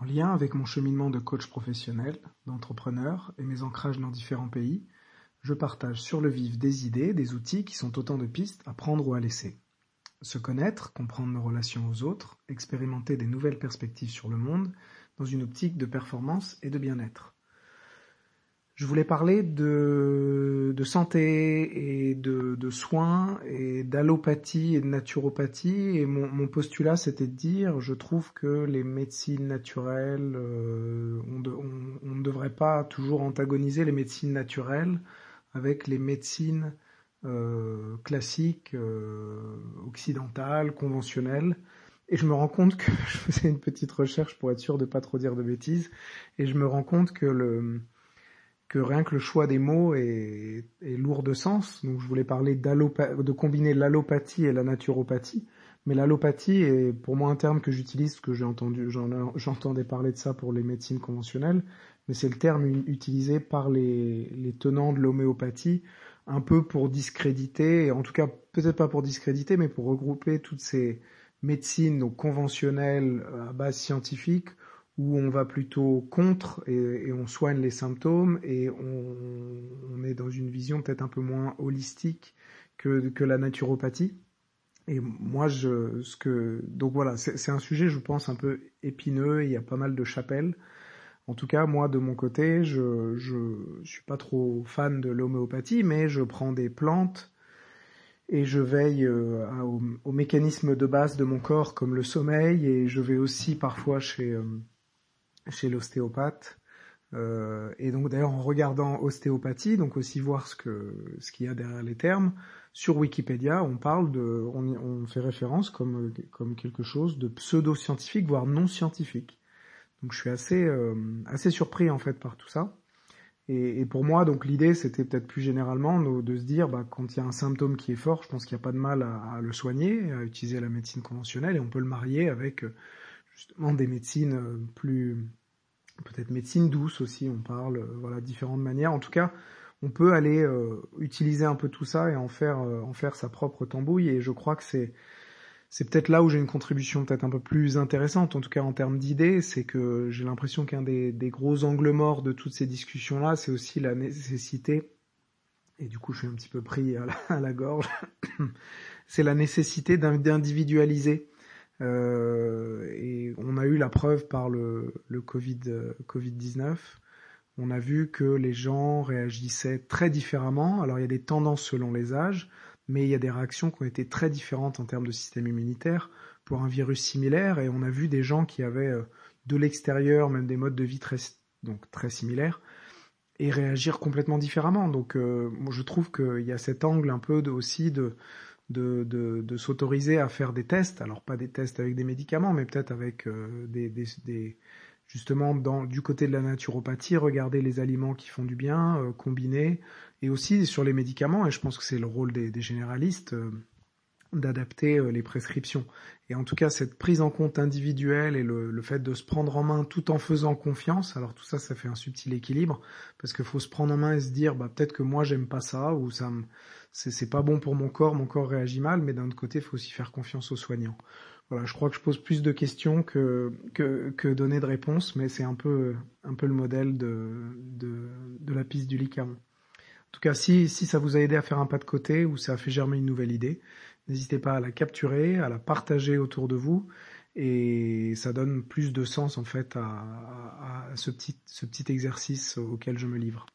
En lien avec mon cheminement de coach professionnel, d'entrepreneur et mes ancrages dans différents pays, je partage sur le vif des idées, des outils qui sont autant de pistes à prendre ou à laisser. Se connaître, comprendre nos relations aux autres, expérimenter des nouvelles perspectives sur le monde dans une optique de performance et de bien-être. Je voulais parler de, santé et de, soins et d'allopathie et de naturopathie. Et mon, postulat, c'était de dire, je trouve que les médecines naturelles, euh, on, ne devrait pas toujours antagoniser les médecines naturelles avec les médecines euh, classiques, euh, occidentales, conventionnelles. Et je me rends compte que je faisais une petite recherche pour être sûr de pas trop dire de bêtises. Et je me rends compte que le que rien que le choix des mots est, lourd de sens. Donc je voulais parler de combiner l'allopathie et la naturopathie. Mais l'allopathie est pour moi un terme que j'utilise, que j'ai entendu, j'entendais parler de ça pour les médecines conventionnelles, mais c'est le terme utilisé par les, tenants de l'homéopathie, un peu pour discréditer, en tout cas peut-être pas pour discréditer, mais pour regrouper toutes ces médecines donc conventionnelles à base scientifique où on va plutôt contre et, on soigne les symptômes et on, est dans une vision peut-être un peu moins holistique que, que la naturopathie. Et moi, je, ce que, donc voilà, c'est un sujet, je pense, un peu épineux. Il y a pas mal de chapelles. En tout cas, moi, de mon côté, je, je, suis pas trop fan de l'homéopathie, mais je prends des plantes et je veille euh, au, au, mécanisme de base de mon corps, comme le sommeil, et je vais aussi parfois chez euh, chez l'ostéopathe. Euh, et donc d'ailleurs en regardant ostéopathie, donc aussi voir ce que ce qu'il y a derrière les termes, sur Wikipédia, on parle de, on, on fait référence comme comme quelque chose de pseudo-scientifique, voire non scientifique. Donc je suis assez euh, assez surpris en fait par tout ça. Et, et pour moi, donc l'idée, c'était peut-être plus généralement de, se dire, bah, quand il y a un symptôme qui est fort, je pense qu'il n'y a pas de mal à, à, le soigner, à utiliser la médecine conventionnelle, et on peut le marier avec justement des médecines euh, plus peut-être médecine douce aussi, on parle, euh, voilà, différentes manières. En tout cas, on peut aller euh, utiliser un peu tout ça et en faire, euh, en faire sa propre tambouille. Et je crois que c'est, c'est peut-être là où j'ai une contribution peut-être un peu plus intéressante, en tout cas en termes d'idées, c'est que j'ai l'impression qu'un des, des, gros angles morts de toutes ces discussions-là, c'est aussi la nécessité, et du coup je suis un petit peu pris à la, à la gorge, c'est la nécessité d'individualiser euh, et on a eu la preuve par le, Covid, euh, Covid-19. On a vu que les gens réagissaient très différemment. Alors il y a des tendances selon les âges, mais il y a des réactions qui ont été très différentes en termes de système immunitaire pour un virus similaire. Et on a vu des gens qui avaient euh, de l'extérieur même des modes de vie très, donc très similaires et réagir complètement différemment. Donc je trouve qu'il y a cet angle un peu aussi de de, de, de s'autoriser à faire des tests, alors pas des tests avec des médicaments, mais peut-être avec euh, des, des, des, justement dans du côté de la naturopathie, regarder les aliments qui font du bien, euh, combiner, et aussi sur les médicaments, et je pense que c'est le rôle des, des généralistes euh, d'adapter euh, les prescriptions. Et en tout cas, cette prise en compte individuelle et le, le, fait de se prendre en main tout en faisant confiance, alors tout ça, ça fait un subtil équilibre, parce qu'il faut se prendre en main et se dire, bah, peut-être que moi, j'aime pas ça, ou ça c'est pas bon pour mon corps, mon corps réagit mal, mais d'un autre côté, il faut aussi faire confiance aux soignants. Voilà, je crois que je pose plus de questions que, que, que donner de réponses, mais c'est un peu, un peu le modèle de, de, de la piste du Licaron. En tout cas, si, si ça vous a aidé à faire un pas de côté ou ça a fait germer une nouvelle idée, n'hésitez pas à la capturer, à la partager autour de vous et ça donne plus de sens en fait à, ce petit exercice auquel je me livre.